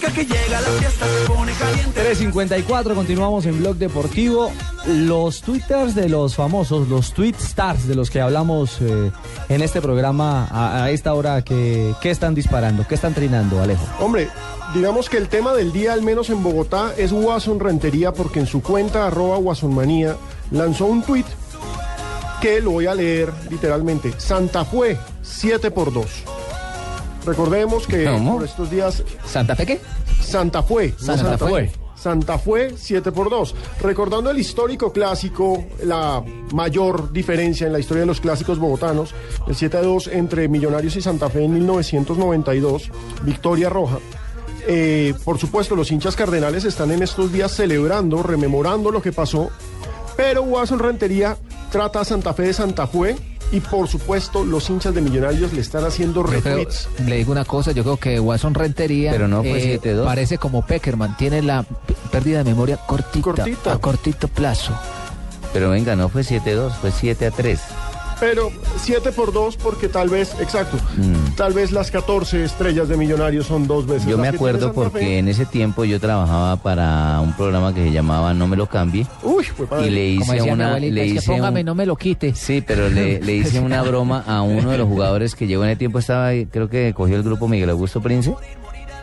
Que llega, la fiesta se pone caliente. 354, continuamos en Blog Deportivo. Los twitters de los famosos, los tweet stars de los que hablamos eh, en este programa a, a esta hora, que, ¿qué están disparando? ¿Qué están trinando, Alejo? Hombre, digamos que el tema del día, al menos en Bogotá, es Watson Rentería, porque en su cuenta arroba Watsonmanía lanzó un tuit que lo voy a leer literalmente. Santa Fe, 7 por 2. Recordemos que ¿Cómo? por estos días ¿Santa Fe qué? Santa Fe. no Santa Fe. Santa Fe 7 por 2. Recordando el histórico clásico, la mayor diferencia en la historia de los clásicos bogotanos, el 7 a 2 entre Millonarios y Santa Fe en 1992, victoria roja. Eh, por supuesto, los hinchas cardenales están en estos días celebrando, rememorando lo que pasó, pero Watson Rentería trata a Santa Fe de Santa Fe y por supuesto los hinchas de Millonarios le están haciendo creo- retweets. le digo una cosa, yo creo que Watson Rentería Pero no fue eh, 7-2. parece como Peckerman, tiene la pérdida de memoria cortita, Cortita. a cortito plazo. Pero venga, no fue 7-2, fue 7-3. Pero 7 por 2 porque tal vez, exacto, Mm. tal vez las 14 estrellas de Millonarios son dos veces. Yo me acuerdo porque Fe. en ese tiempo yo trabajaba para un programa que se llamaba No me lo cambie Uy, fue padre. y le hice una abuelita, le es que hice póngame, un- no me lo quite. Sí, pero le, le hice una broma a uno de los jugadores que llegó en el tiempo, estaba ahí, creo que cogió el grupo Miguel Augusto Prince,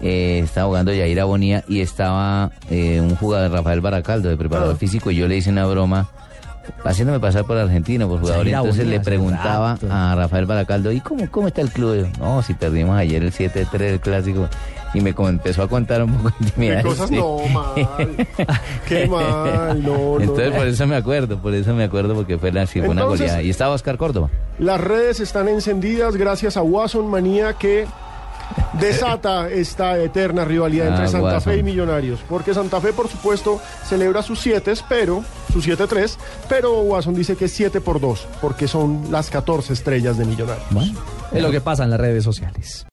eh, estaba jugando Yair Bonía y estaba eh, un jugador, Rafael Baracaldo, de preparador Ah. físico, y yo le hice una broma haciéndome pasar por argentino, por jugador, entonces le preguntaba a Rafael Baracaldo, ¿y cómo, cómo está el club? Yo, no, si perdimos ayer el 7-3 el clásico, y me empezó a contar un poco de Qué intimidades. cosas sí. no, mal. Qué mal, no, no. Entonces no. por eso me acuerdo, por eso me acuerdo porque fue, la, sí, fue una goleada. Y estaba Oscar Córdoba. Las redes están encendidas gracias a Watson Manía que desata esta eterna rivalidad entre Ah, Santa Watson. Fe y Millonarios. Porque Santa Fe, por supuesto, celebra sus 7, pero, sus 7-3, pero Watson dice que es 7 por 2, porque son las 14 estrellas de Millonarios. Es lo que pasa en las redes sociales.